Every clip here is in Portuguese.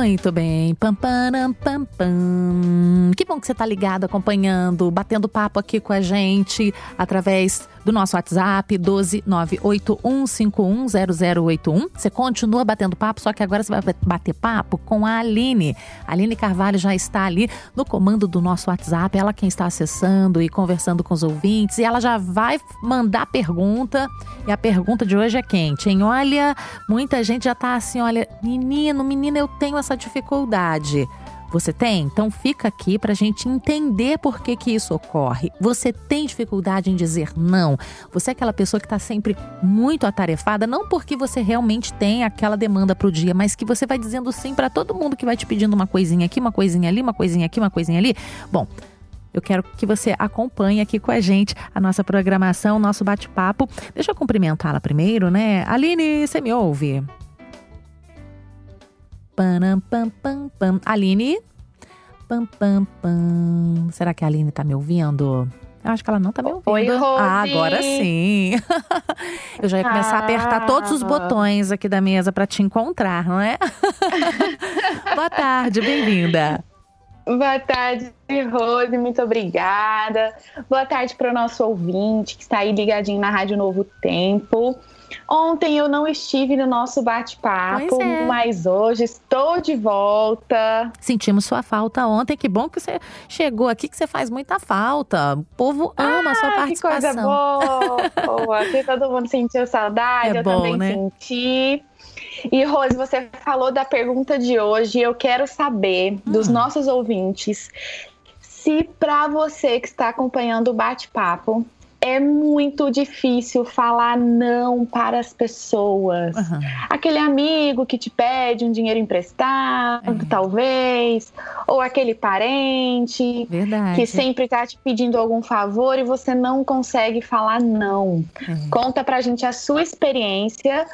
Muito bem. Pam, pam, pam, pam. Que bom que você está ligado, acompanhando, batendo papo aqui com a gente através do nosso WhatsApp 12981510081. Você continua batendo papo, só que agora você vai bater papo com a Aline. A Aline Carvalho já está ali no comando do nosso WhatsApp, ela quem está acessando e conversando com os ouvintes, e ela já vai mandar pergunta. E a pergunta de hoje é quente, hein? Olha, muita gente já está assim, olha, menino, menina, eu tenho essa dificuldade. Você tem? Então fica aqui para a gente entender por que, que isso ocorre. Você tem dificuldade em dizer não? Você é aquela pessoa que está sempre muito atarefada, não porque você realmente tem aquela demanda para o dia, mas que você vai dizendo sim para todo mundo que vai te pedindo uma coisinha aqui, uma coisinha ali, uma coisinha aqui, uma coisinha ali. Bom, eu quero que você acompanhe aqui com a gente a nossa programação, o nosso bate-papo. Deixa eu cumprimentá-la primeiro, né? Aline, você me ouve? Pam, pam, pam, pam. Aline? Pam, pam, pam. Será que a Aline tá me ouvindo? Eu acho que ela não tá me ouvindo. Oi, Rose. Ah, agora sim. Eu já ia começar a apertar todos os ah. botões aqui da mesa para te encontrar, não é? Boa tarde, bem-vinda. Boa tarde, Rose, muito obrigada. Boa tarde para o nosso ouvinte que está aí ligadinho na Rádio Novo Tempo. Ontem eu não estive no nosso bate-papo, é. mas hoje estou de volta. Sentimos sua falta ontem. Que bom que você chegou aqui, que você faz muita falta. O povo ama ah, a sua participação. Que coisa boa! que todo mundo sentiu saudade, é eu bom, também né? senti. E Rose, você falou da pergunta de hoje. Eu quero saber hum. dos nossos ouvintes se para você que está acompanhando o bate-papo é muito difícil falar não para as pessoas. Uhum. Aquele amigo que te pede um dinheiro emprestado, é. talvez, ou aquele parente Verdade. que sempre está te pedindo algum favor e você não consegue falar não. Uhum. Conta pra gente a sua experiência.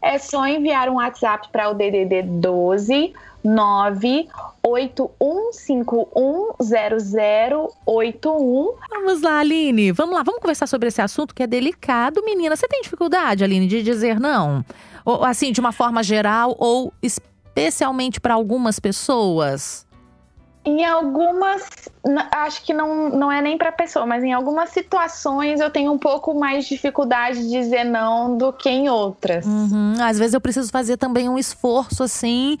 É só enviar um WhatsApp para o DDD 12 981510081. Vamos lá, Aline. Vamos lá, vamos conversar sobre esse assunto que é delicado. Menina, você tem dificuldade, Aline, de dizer não? Ou, assim, de uma forma geral ou especialmente para algumas pessoas? Em algumas, acho que não, não é nem para pessoa, mas em algumas situações eu tenho um pouco mais dificuldade de dizer não do que em outras. Uhum. Às vezes eu preciso fazer também um esforço assim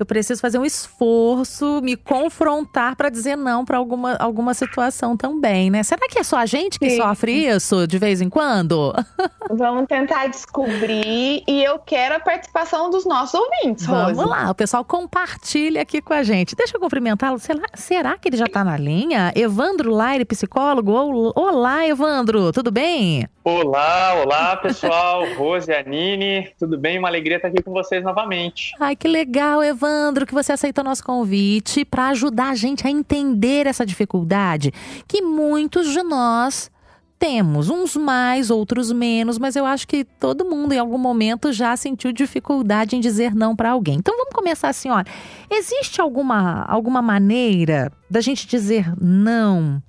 eu preciso fazer um esforço, me confrontar para dizer não para alguma, alguma situação também, né? Será que é só a gente que Sim. sofre isso de vez em quando? Vamos tentar descobrir e eu quero a participação dos nossos ouvintes, Rose. Vamos lá, o pessoal compartilha aqui com a gente. Deixa eu cumprimentá-lo. Será, será que ele já está na linha? Evandro Laire, psicólogo. Olá, Evandro, tudo bem? Olá, olá pessoal, Rose e Anine, tudo bem? Uma alegria estar aqui com vocês novamente. Ai, que legal, Evandro, que você aceitou nosso convite para ajudar a gente a entender essa dificuldade que muitos de nós temos, uns mais, outros menos, mas eu acho que todo mundo em algum momento já sentiu dificuldade em dizer não para alguém. Então vamos começar assim, olha, existe alguma alguma maneira da gente dizer não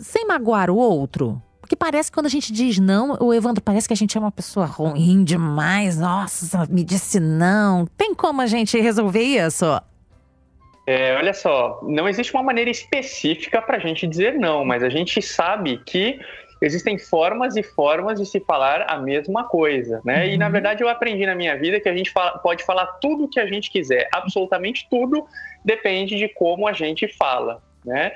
sem magoar o outro? Porque parece que quando a gente diz não, o Evandro parece que a gente é uma pessoa ruim demais. Nossa, me disse não. Tem como a gente resolver isso? É, olha só, não existe uma maneira específica para a gente dizer não, mas a gente sabe que existem formas e formas de se falar a mesma coisa, né? Uhum. E na uhum. verdade eu aprendi na minha vida que a gente fala, pode falar tudo o que a gente quiser, absolutamente tudo depende de como a gente fala, né?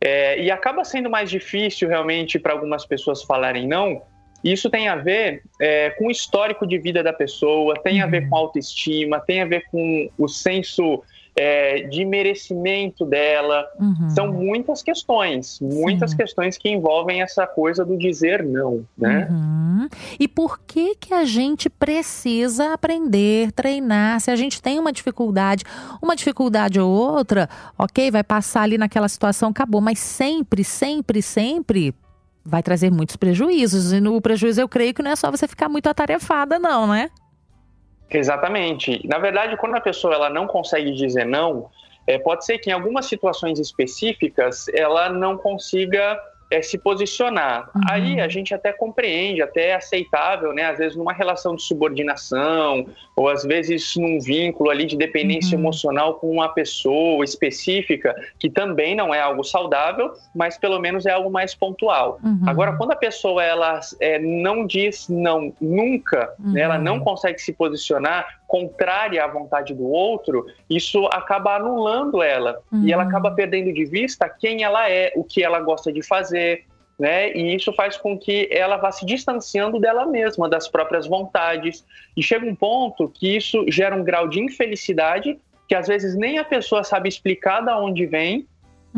É, e acaba sendo mais difícil realmente para algumas pessoas falarem não. Isso tem a ver é, com o histórico de vida da pessoa, tem a ver uhum. com a autoestima, tem a ver com o senso é, de merecimento dela. Uhum. São muitas questões, muitas Sim. questões que envolvem essa coisa do dizer não, né? Uhum. E por que que a gente precisa aprender, treinar? Se a gente tem uma dificuldade, uma dificuldade ou outra, ok, vai passar ali naquela situação, acabou. Mas sempre, sempre, sempre vai trazer muitos prejuízos. E no prejuízo eu creio que não é só você ficar muito atarefada, não, né? Exatamente. Na verdade, quando a pessoa ela não consegue dizer não, é, pode ser que em algumas situações específicas ela não consiga é, se posicionar. Uhum. Aí a gente até compreende, até é aceitável, né? Às vezes numa relação de subordinação, ou às vezes num vínculo ali de dependência uhum. emocional com uma pessoa específica, que também não é algo saudável, mas pelo menos é algo mais pontual. Uhum. Agora, quando a pessoa ela é, não diz não nunca, né, ela não uhum. consegue se posicionar contrária à vontade do outro, isso acaba anulando ela e ela uhum. acaba perdendo de vista quem ela é, o que ela gosta de fazer, né? E isso faz com que ela vá se distanciando dela mesma, das próprias vontades. E chega um ponto que isso gera um grau de infelicidade que às vezes nem a pessoa sabe explicar de onde vem,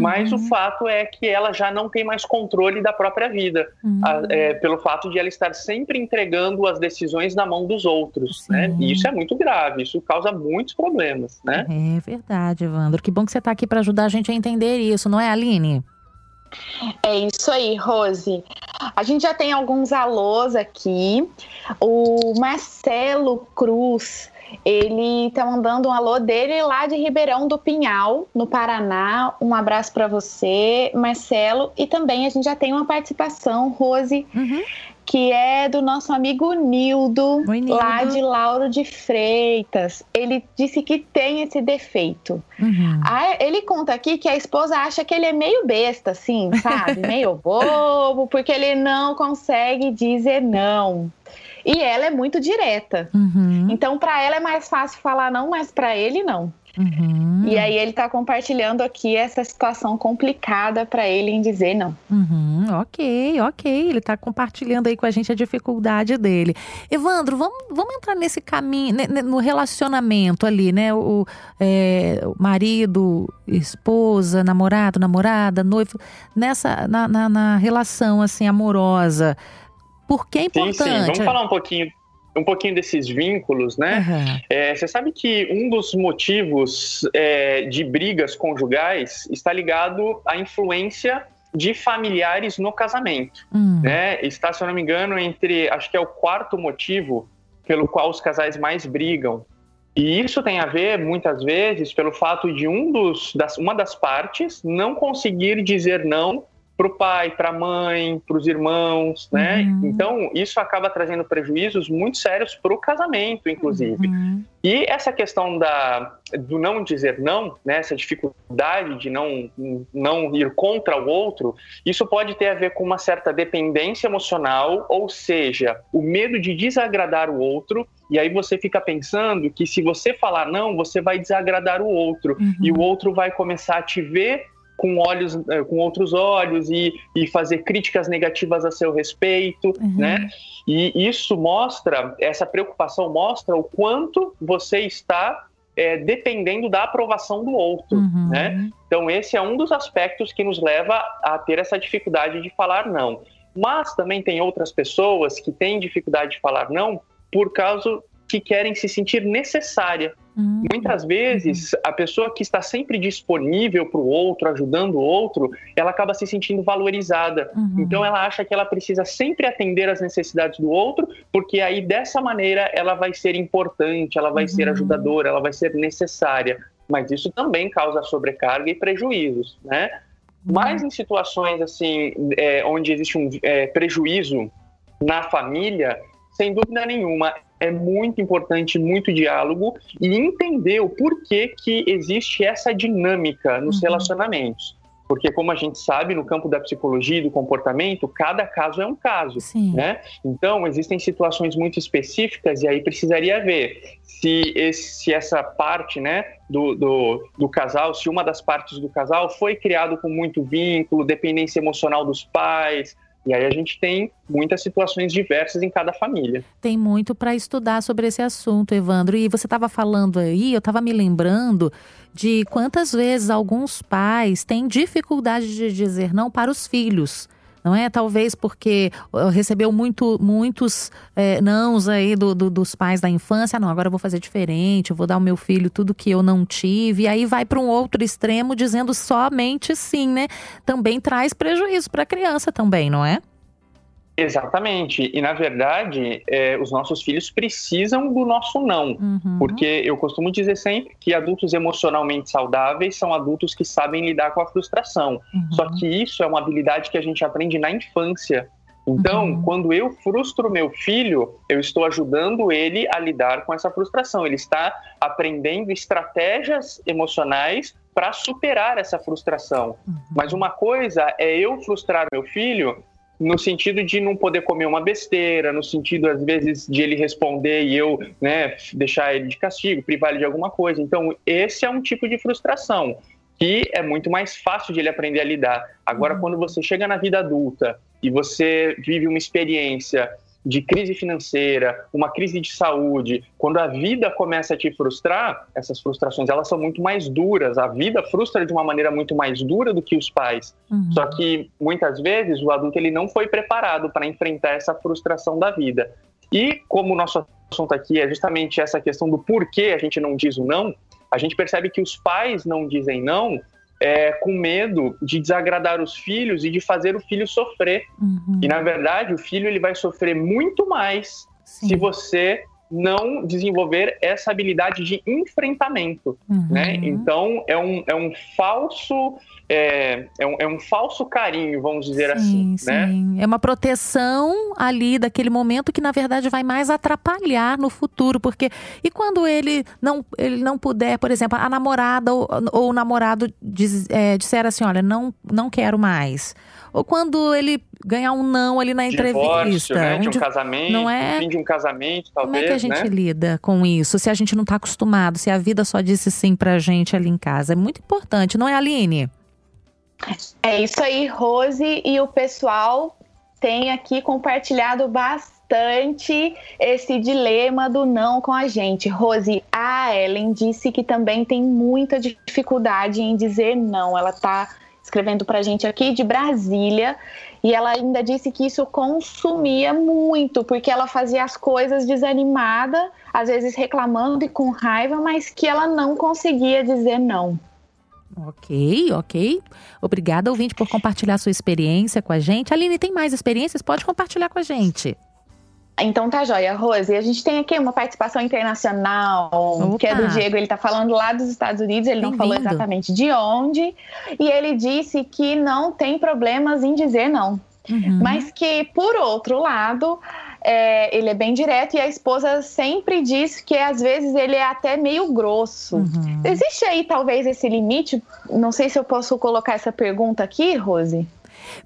mas uhum. o fato é que ela já não tem mais controle da própria vida, uhum. a, é, pelo fato de ela estar sempre entregando as decisões na mão dos outros, né? E isso é muito grave, isso causa muitos problemas, né? É verdade, Evandro. Que bom que você está aqui para ajudar a gente a entender isso, não é, Aline? É isso aí, Rose. A gente já tem alguns alôs aqui. O Marcelo Cruz, ele tá mandando um alô dele lá de Ribeirão do Pinhal, no Paraná. Um abraço para você, Marcelo. E também a gente já tem uma participação, Rose, uhum que é do nosso amigo Nildo, Oi, Nildo, lá de Lauro de Freitas. Ele disse que tem esse defeito. Uhum. ele conta aqui que a esposa acha que ele é meio besta, assim, sabe? meio bobo, porque ele não consegue dizer não. E ela é muito direta. Uhum. Então, para ela é mais fácil falar não, mas para ele não. Uhum. E aí ele está compartilhando aqui essa situação complicada para ele em dizer não. Uhum, ok, ok. Ele está compartilhando aí com a gente a dificuldade dele. Evandro, vamos, vamos entrar nesse caminho, no relacionamento ali, né? O, é, o marido, esposa, namorado, namorada, noivo, nessa na, na, na relação assim amorosa. Por que é importante? Sim, sim. Vamos falar um pouquinho um pouquinho desses vínculos, né? Uhum. É, você sabe que um dos motivos é, de brigas conjugais está ligado à influência de familiares no casamento, uhum. né? Está, se eu não me engano, entre acho que é o quarto motivo pelo qual os casais mais brigam. E isso tem a ver, muitas vezes, pelo fato de um dos, das, uma das partes não conseguir dizer não para o pai, para a mãe, para os irmãos, né? Uhum. Então, isso acaba trazendo prejuízos muito sérios para o casamento, inclusive. Uhum. E essa questão da, do não dizer não, né? essa dificuldade de não, não ir contra o outro, isso pode ter a ver com uma certa dependência emocional, ou seja, o medo de desagradar o outro e aí você fica pensando que se você falar não, você vai desagradar o outro uhum. e o outro vai começar a te ver com olhos, eh, com outros olhos e, e fazer críticas negativas a seu respeito, uhum. né? E isso mostra, essa preocupação mostra o quanto você está é, dependendo da aprovação do outro, uhum. né? Então esse é um dos aspectos que nos leva a ter essa dificuldade de falar não. Mas também tem outras pessoas que têm dificuldade de falar não por causa que querem se sentir necessária Uhum. Muitas vezes, a pessoa que está sempre disponível para o outro, ajudando o outro, ela acaba se sentindo valorizada. Uhum. Então, ela acha que ela precisa sempre atender às necessidades do outro, porque aí, dessa maneira, ela vai ser importante, ela vai uhum. ser ajudadora, ela vai ser necessária. Mas isso também causa sobrecarga e prejuízos, né? Uhum. Mas em situações assim, é, onde existe um é, prejuízo na família, sem dúvida nenhuma, é muito importante, muito diálogo e entender o porquê que existe essa dinâmica nos uhum. relacionamentos. Porque, como a gente sabe, no campo da psicologia e do comportamento, cada caso é um caso, Sim. né? Então, existem situações muito específicas e aí precisaria ver se, esse, se essa parte, né, do, do, do, casal, se uma das partes do casal foi criado com muito vínculo, dependência emocional dos pais, e aí a gente tem muitas situações diversas em cada família. Tem muito para estudar sobre esse assunto, Evandro. E você estava falando aí, eu estava me lembrando de quantas vezes alguns pais têm dificuldade de dizer não para os filhos não é? Talvez porque recebeu muito, muitos é, nãos aí do, do, dos pais da infância. Não, agora eu vou fazer diferente, eu vou dar ao meu filho tudo que eu não tive. E aí vai para um outro extremo dizendo somente sim, né? Também traz prejuízo para a criança também, não é? Exatamente. E, na verdade, é, os nossos filhos precisam do nosso não. Uhum. Porque eu costumo dizer sempre que adultos emocionalmente saudáveis são adultos que sabem lidar com a frustração. Uhum. Só que isso é uma habilidade que a gente aprende na infância. Então, uhum. quando eu frustro meu filho, eu estou ajudando ele a lidar com essa frustração. Ele está aprendendo estratégias emocionais para superar essa frustração. Uhum. Mas uma coisa é eu frustrar meu filho no sentido de não poder comer uma besteira, no sentido, às vezes, de ele responder e eu né, deixar ele de castigo, privar ele de alguma coisa. Então, esse é um tipo de frustração que é muito mais fácil de ele aprender a lidar. Agora, uhum. quando você chega na vida adulta e você vive uma experiência de crise financeira, uma crise de saúde, quando a vida começa a te frustrar, essas frustrações elas são muito mais duras. A vida frustra de uma maneira muito mais dura do que os pais. Uhum. Só que muitas vezes o adulto ele não foi preparado para enfrentar essa frustração da vida. E como o nosso assunto aqui é justamente essa questão do porquê a gente não diz o não, a gente percebe que os pais não dizem não é, com medo de desagradar os filhos e de fazer o filho sofrer. Uhum. E na verdade, o filho ele vai sofrer muito mais Sim. se você não desenvolver essa habilidade de enfrentamento, uhum. né? Então é um, é um falso é, é, um, é um falso carinho, vamos dizer sim, assim, né? sim. né? É uma proteção ali daquele momento que na verdade vai mais atrapalhar no futuro, porque e quando ele não ele não puder, por exemplo, a namorada ou, ou o namorado diz, é, disser assim, olha, não não quero mais ou quando ele ganhar um não ali na entrevista. Divórcio, né? De um casamento, não é... fim de um casamento, talvez, Como é que a gente né? lida com isso? Se a gente não está acostumado, se a vida só disse sim pra gente ali em casa. É muito importante, não é, Aline? É isso aí, Rose, e o pessoal tem aqui compartilhado bastante esse dilema do não com a gente. Rose, a Ellen disse que também tem muita dificuldade em dizer não. Ela está escrevendo para a gente aqui de Brasília. E ela ainda disse que isso consumia muito, porque ela fazia as coisas desanimada, às vezes reclamando e com raiva, mas que ela não conseguia dizer não. Ok, ok. Obrigada, ouvinte, por compartilhar sua experiência com a gente. Aline, tem mais experiências? Pode compartilhar com a gente. Então tá joia, Rose. A gente tem aqui uma participação internacional, Opa. que é do Diego. Ele tá falando lá dos Estados Unidos, ele não falou exatamente de onde. E ele disse que não tem problemas em dizer não. Uhum. Mas que, por outro lado, é, ele é bem direto e a esposa sempre diz que às vezes ele é até meio grosso. Uhum. Existe aí talvez esse limite? Não sei se eu posso colocar essa pergunta aqui, Rose.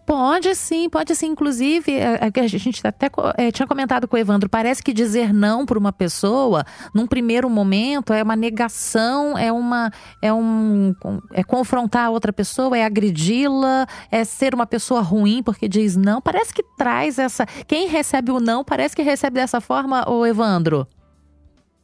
Pode sim, pode sim. Inclusive, é, é a gente até é, tinha comentado com o Evandro, parece que dizer não para uma pessoa, num primeiro momento, é uma negação, é uma. é um. é confrontar a outra pessoa, é agredi-la, é ser uma pessoa ruim porque diz não. Parece que traz essa. Quem recebe o não parece que recebe dessa forma, o Evandro.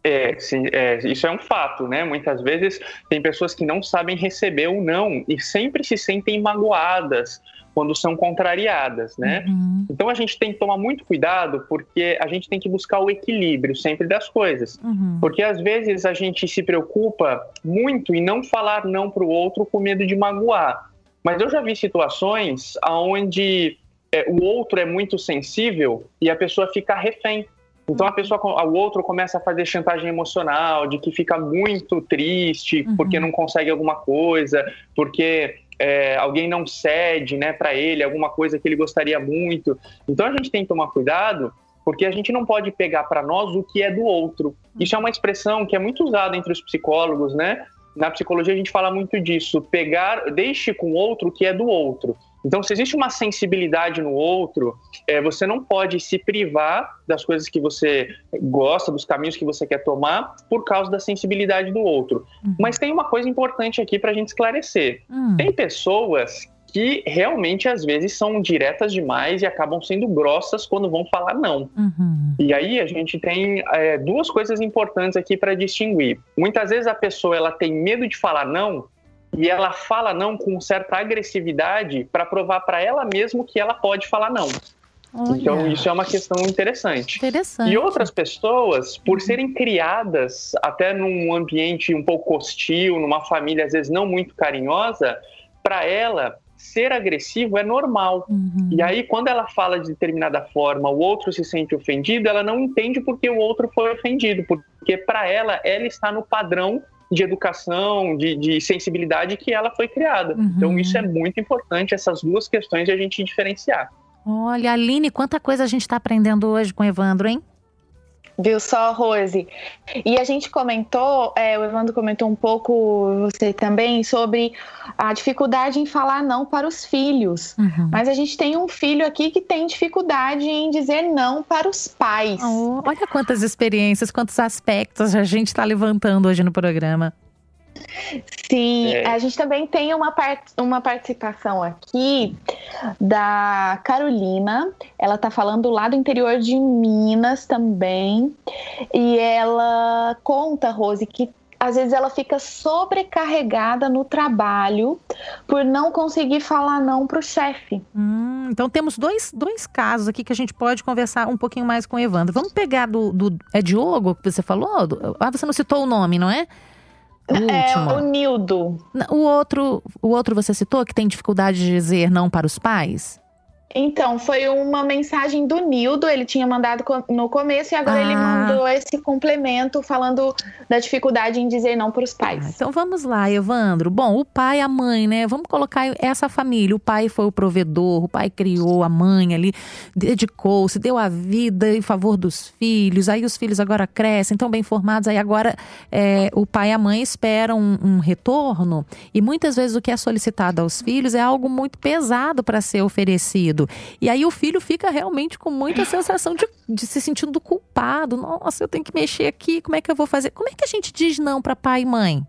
É, sim, é, isso é um fato, né? Muitas vezes tem pessoas que não sabem receber o não e sempre se sentem magoadas quando são contrariadas, né? Uhum. Então a gente tem que tomar muito cuidado porque a gente tem que buscar o equilíbrio sempre das coisas. Uhum. Porque às vezes a gente se preocupa muito em não falar não para o outro com medo de magoar. Mas eu já vi situações onde é, o outro é muito sensível e a pessoa fica refém. Então a pessoa, o outro começa a fazer chantagem emocional, de que fica muito triste uhum. porque não consegue alguma coisa, porque é, alguém não cede né, para ele alguma coisa que ele gostaria muito. Então a gente tem que tomar cuidado, porque a gente não pode pegar para nós o que é do outro. Isso é uma expressão que é muito usada entre os psicólogos, né? Na psicologia a gente fala muito disso, pegar, deixe com o outro o que é do outro. Então, se existe uma sensibilidade no outro, é, você não pode se privar das coisas que você gosta, dos caminhos que você quer tomar, por causa da sensibilidade do outro. Uhum. Mas tem uma coisa importante aqui para a gente esclarecer: uhum. tem pessoas que realmente às vezes são diretas demais e acabam sendo grossas quando vão falar não. Uhum. E aí a gente tem é, duas coisas importantes aqui para distinguir. Muitas vezes a pessoa ela tem medo de falar não e ela fala não com certa agressividade para provar para ela mesma que ela pode falar não. Olha. Então isso é uma questão interessante. interessante. E outras pessoas, por serem criadas até num ambiente um pouco hostil, numa família às vezes não muito carinhosa, para ela ser agressivo é normal. Uhum. E aí, quando ela fala de determinada forma, o outro se sente ofendido, ela não entende porque o outro foi ofendido, porque para ela, ela está no padrão de educação, de, de sensibilidade que ela foi criada. Uhum. Então, isso é muito importante, essas duas questões de a gente diferenciar. Olha, Aline, quanta coisa a gente está aprendendo hoje com o Evandro, hein? Viu só, Rose? E a gente comentou, é, o Evandro comentou um pouco, você também, sobre a dificuldade em falar não para os filhos. Uhum. Mas a gente tem um filho aqui que tem dificuldade em dizer não para os pais. Oh, olha quantas experiências, quantos aspectos a gente está levantando hoje no programa. Sim, é. a gente também tem uma, part uma participação aqui da Carolina. Ela tá falando lá do interior de Minas também. E ela conta, Rose, que às vezes ela fica sobrecarregada no trabalho por não conseguir falar não para o chefe. Hum, então temos dois, dois casos aqui que a gente pode conversar um pouquinho mais com o Evandro. Vamos pegar do, do é Diogo que você falou? Ah, você não citou o nome, não é? O é o Nildo. O outro, o outro você citou que tem dificuldade de dizer não para os pais? Então, foi uma mensagem do Nildo, ele tinha mandado no começo e agora ah. ele mandou esse complemento falando da dificuldade em dizer não para os pais. Ah, então vamos lá, Evandro. Bom, o pai e a mãe, né? Vamos colocar essa família. O pai foi o provedor, o pai criou a mãe ali, dedicou-se, deu a vida em favor dos filhos. Aí os filhos agora crescem, estão bem formados. Aí agora é, o pai e a mãe esperam um, um retorno. E muitas vezes o que é solicitado aos filhos é algo muito pesado para ser oferecido. E aí o filho fica realmente com muita sensação de, de se sentindo culpado. Nossa, eu tenho que mexer aqui, como é que eu vou fazer? Como é que a gente diz não para pai e mãe?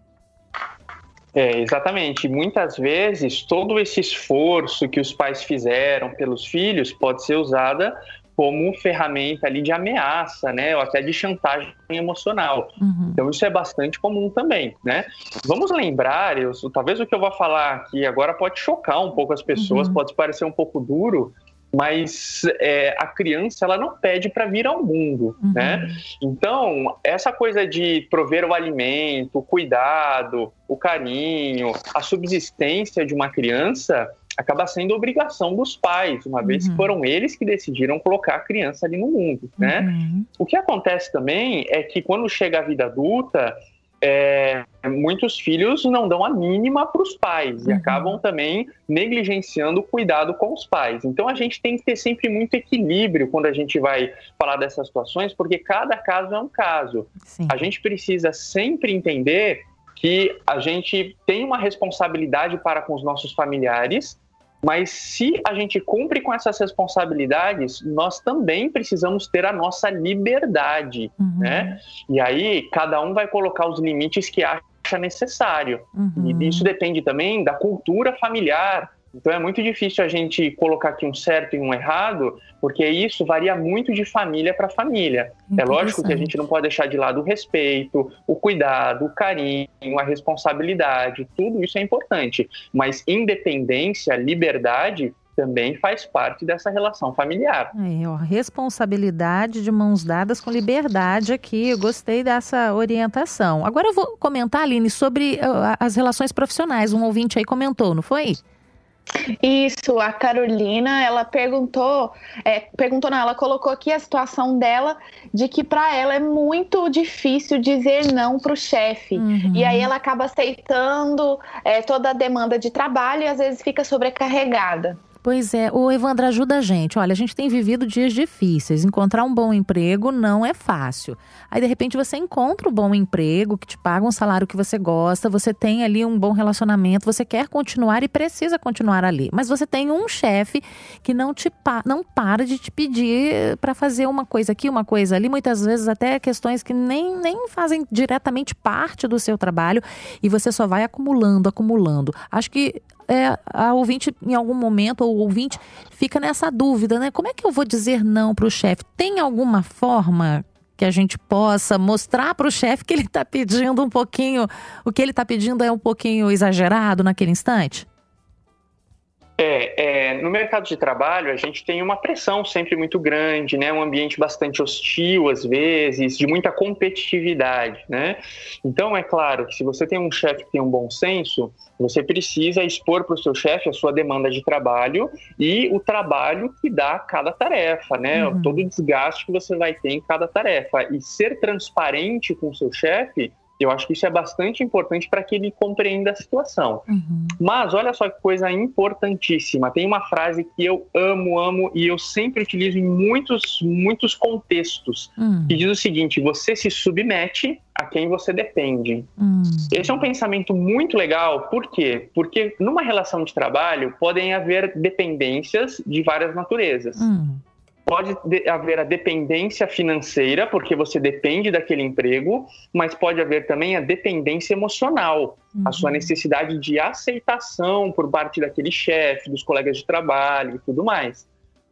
É, exatamente. Muitas vezes, todo esse esforço que os pais fizeram pelos filhos pode ser usada como ferramenta ali de ameaça, né, ou até de chantagem emocional. Uhum. Então isso é bastante comum também, né? Vamos lembrar, eu, talvez o que eu vou falar aqui agora pode chocar um pouco as pessoas, uhum. pode parecer um pouco duro, mas é, a criança ela não pede para vir ao mundo, uhum. né? Então essa coisa de prover o alimento, o cuidado, o carinho, a subsistência de uma criança acaba sendo obrigação dos pais, uma vez que uhum. foram eles que decidiram colocar a criança ali no mundo, né? Uhum. O que acontece também é que quando chega a vida adulta, é, muitos filhos não dão a mínima para os pais uhum. e acabam também negligenciando o cuidado com os pais. Então a gente tem que ter sempre muito equilíbrio quando a gente vai falar dessas situações, porque cada caso é um caso. Sim. A gente precisa sempre entender que a gente tem uma responsabilidade para com os nossos familiares mas se a gente cumpre com essas responsabilidades, nós também precisamos ter a nossa liberdade, uhum. né? E aí cada um vai colocar os limites que acha necessário. Uhum. E isso depende também da cultura familiar, então é muito difícil a gente colocar aqui um certo e um errado, porque isso varia muito de família para família. É lógico que a gente não pode deixar de lado o respeito, o cuidado, o carinho, a responsabilidade, tudo isso é importante. Mas independência, liberdade também faz parte dessa relação familiar. É, ó, responsabilidade de mãos dadas com liberdade aqui. Eu gostei dessa orientação. Agora eu vou comentar, Aline, sobre uh, as relações profissionais. Um ouvinte aí comentou, não foi? Isso, a Carolina, ela perguntou, é, perguntou não, ela colocou aqui a situação dela de que para ela é muito difícil dizer não para o chefe. Uhum. E aí ela acaba aceitando é, toda a demanda de trabalho e às vezes fica sobrecarregada. Pois é, o Evandro ajuda a gente. Olha, a gente tem vivido dias difíceis. Encontrar um bom emprego não é fácil. Aí, de repente, você encontra um bom emprego que te paga um salário que você gosta, você tem ali um bom relacionamento, você quer continuar e precisa continuar ali. Mas você tem um chefe que não te pa não para de te pedir para fazer uma coisa aqui, uma coisa ali, muitas vezes até questões que nem, nem fazem diretamente parte do seu trabalho e você só vai acumulando, acumulando. Acho que é, a ouvinte, em algum momento, ou ouvinte, fica nessa dúvida, né? Como é que eu vou dizer não para o chefe? Tem alguma forma que a gente possa mostrar para o chefe que ele está pedindo um pouquinho, o que ele está pedindo é um pouquinho exagerado naquele instante? É, é, no mercado de trabalho a gente tem uma pressão sempre muito grande, né? Um ambiente bastante hostil às vezes, de muita competitividade, né? Então é claro que se você tem um chefe que tem um bom senso, você precisa expor para o seu chefe a sua demanda de trabalho e o trabalho que dá cada tarefa, né? Uhum. Todo o desgaste que você vai ter em cada tarefa e ser transparente com o seu chefe eu acho que isso é bastante importante para que ele compreenda a situação. Uhum. Mas olha só que coisa importantíssima. Tem uma frase que eu amo, amo e eu sempre utilizo em muitos, muitos contextos, uhum. que diz o seguinte: você se submete a quem você depende. Uhum. Esse é um pensamento muito legal, por quê? Porque numa relação de trabalho podem haver dependências de várias naturezas. Hum. Pode haver a dependência financeira, porque você depende daquele emprego, mas pode haver também a dependência emocional, uhum. a sua uhum. necessidade de aceitação por parte daquele chefe, dos colegas de trabalho e tudo mais.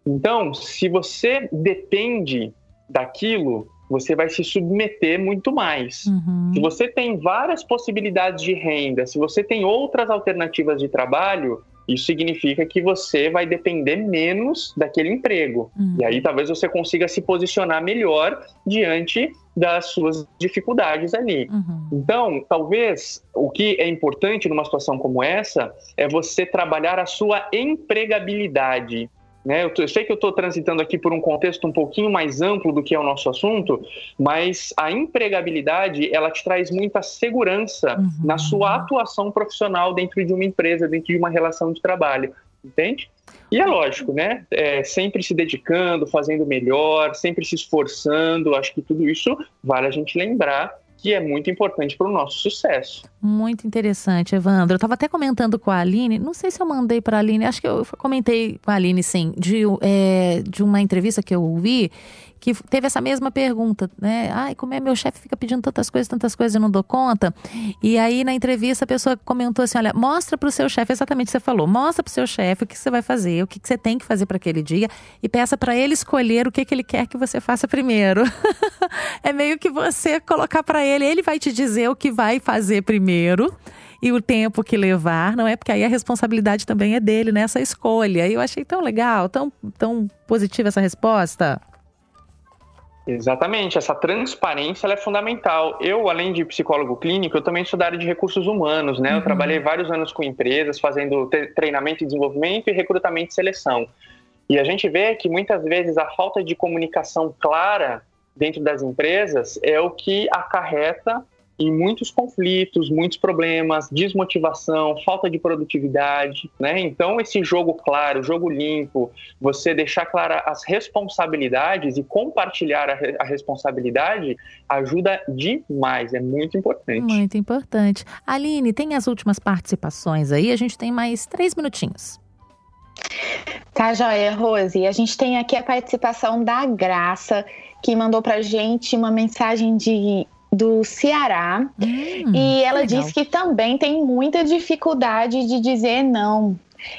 Então, se você depende daquilo, você vai se submeter muito mais. Uhum. Se você tem várias possibilidades de renda, se você tem outras alternativas de trabalho, isso significa que você vai depender menos daquele emprego. Uhum. E aí talvez você consiga se posicionar melhor diante das suas dificuldades ali. Uhum. Então, talvez o que é importante numa situação como essa é você trabalhar a sua empregabilidade. Né? Eu, eu, sei que eu estou transitando aqui por um contexto um pouquinho mais amplo do que é o nosso assunto, mas a empregabilidade ela te traz muita segurança uhum. na sua atuação profissional dentro de uma empresa, dentro de uma relação de trabalho, entende? E é lógico, né? É, sempre se dedicando, fazendo melhor, sempre se esforçando. Acho que tudo isso vale a gente lembrar que é muito importante para o nosso sucesso. Muito interessante, Evandro. Eu estava até comentando com a Aline, não sei se eu mandei para a Aline, acho que eu comentei com a Aline, sim, de, é, de uma entrevista que eu ouvi que teve essa mesma pergunta, né? Ai, como é meu chefe fica pedindo tantas coisas, tantas coisas, eu não dou conta. E aí na entrevista a pessoa comentou assim, olha, mostra para o seu chefe exatamente o que você falou, mostra para o seu chefe o que você vai fazer, o que você tem que fazer para aquele dia e peça para ele escolher o que, que ele quer que você faça primeiro. é meio que você colocar para ele, ele vai te dizer o que vai fazer primeiro e o tempo que levar, não é? Porque aí a responsabilidade também é dele nessa escolha. E eu achei tão legal, tão, tão positiva essa resposta. Exatamente, essa transparência é fundamental. Eu, além de psicólogo clínico, eu também sou da área de recursos humanos, né? Eu uhum. trabalhei vários anos com empresas, fazendo treinamento e desenvolvimento e recrutamento e seleção. E a gente vê que muitas vezes a falta de comunicação clara dentro das empresas é o que acarreta em muitos conflitos, muitos problemas, desmotivação, falta de produtividade, né? Então esse jogo claro, jogo limpo, você deixar claras as responsabilidades e compartilhar a, a, responsabilidade ajuda demais, é muito importante. Muito importante. Aline, tem as últimas participações aí, a gente tem mais três minutinhos. Tá, joia, Rose. A gente tem aqui a participação da Graça, que mandou pra gente uma mensagem de do Ceará hum, e ela diz que também tem muita dificuldade de dizer não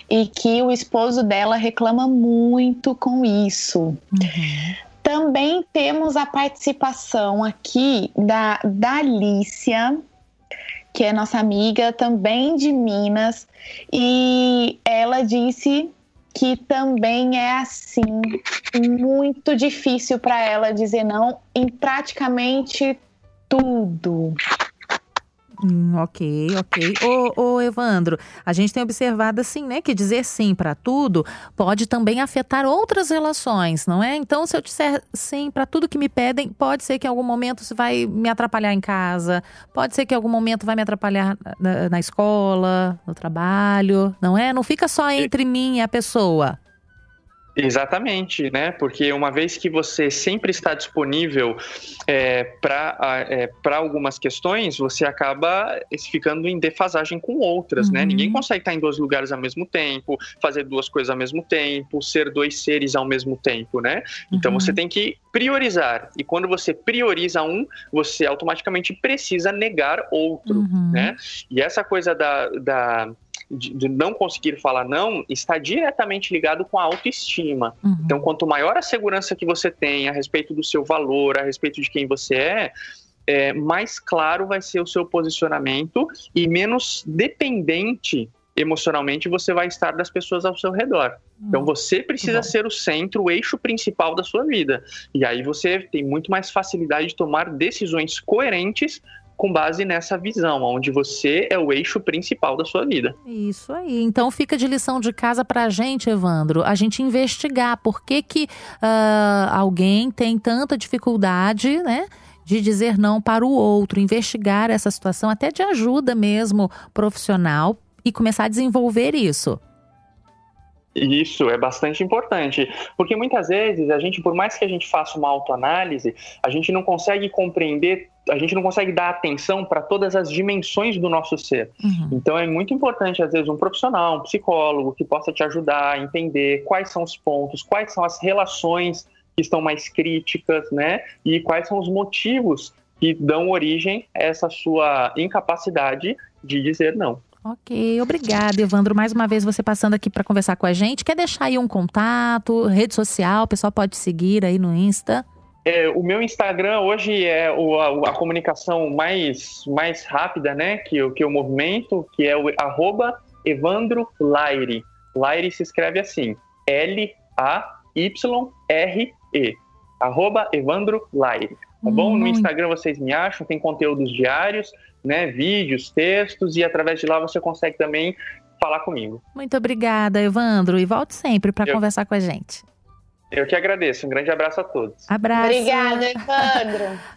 e que o esposo dela reclama muito com isso. Uhum. Também temos a participação aqui da Dalícia, que é nossa amiga também de Minas, e ela disse que também é assim muito difícil para ela dizer não em praticamente tudo. Hum, ok, ok. Ô, ô, Evandro, a gente tem observado assim, né, que dizer sim para tudo pode também afetar outras relações, não é? Então, se eu disser sim para tudo que me pedem, pode ser que em algum momento isso vai me atrapalhar em casa, pode ser que em algum momento vai me atrapalhar na, na escola, no trabalho, não é? Não fica só entre mim e a pessoa. Exatamente, né? Porque uma vez que você sempre está disponível é, para é, algumas questões, você acaba ficando em defasagem com outras, né? uhum. né? Ninguém consegue estar em dois lugares ao mesmo tempo, fazer duas coisas ao mesmo tempo, ser dois seres ao mesmo tempo, né? Então uhum. você tem que priorizar. E quando você prioriza um, você automaticamente precisa negar outro, uhum. né? E essa coisa da, da de, de, não conseguir falar não está diretamente ligado com a autoestima. Uhum. Então, quanto maior a segurança que você tem a respeito do seu valor, a respeito de quem você é, é mais claro vai ser o seu posicionamento e menos dependente emocionalmente você vai estar das pessoas ao seu redor. Então você precisa ser o centro, o eixo principal da sua vida. E aí você tem muito mais facilidade de tomar decisões coerentes com base nessa visão, onde você é o eixo principal da sua vida. Isso aí. Então fica de lição de casa para a gente, Evandro, a gente investigar por que, que uh, alguém tem tanta dificuldade, né? De dizer não para o outro, investigar essa situação, até de ajuda mesmo profissional e começar a desenvolver isso. Isso é bastante importante, porque muitas vezes a gente, por mais que a gente faça uma autoanálise, a gente não consegue compreender, a gente não consegue dar atenção para todas as dimensões do nosso ser. Uhum. Então é muito importante, às vezes, um profissional, um psicólogo que possa te ajudar a entender quais são os pontos, quais são as relações que estão mais críticas, né? E quais são os motivos que dão origem a essa sua incapacidade de dizer não. Ok, obrigada, Evandro. Mais uma vez você passando aqui para conversar com a gente. Quer deixar aí um contato, rede social, o pessoal pode seguir aí no Insta? É, o meu Instagram hoje é o, a, a, comunicação mais, mais rápida, né, que, que eu movimento, que é o arroba Evandro Laire. Laire se escreve assim, L-A-Y-R-E. Arroba Evandro Laire. Tá bom? No Instagram vocês me acham, tem conteúdos diários, né? Vídeos, textos, e através de lá você consegue também falar comigo. Muito obrigada, Evandro, e volte sempre para Eu... conversar com a gente. Eu que agradeço. Um grande abraço a todos. Abraço. Obrigada, Evandro.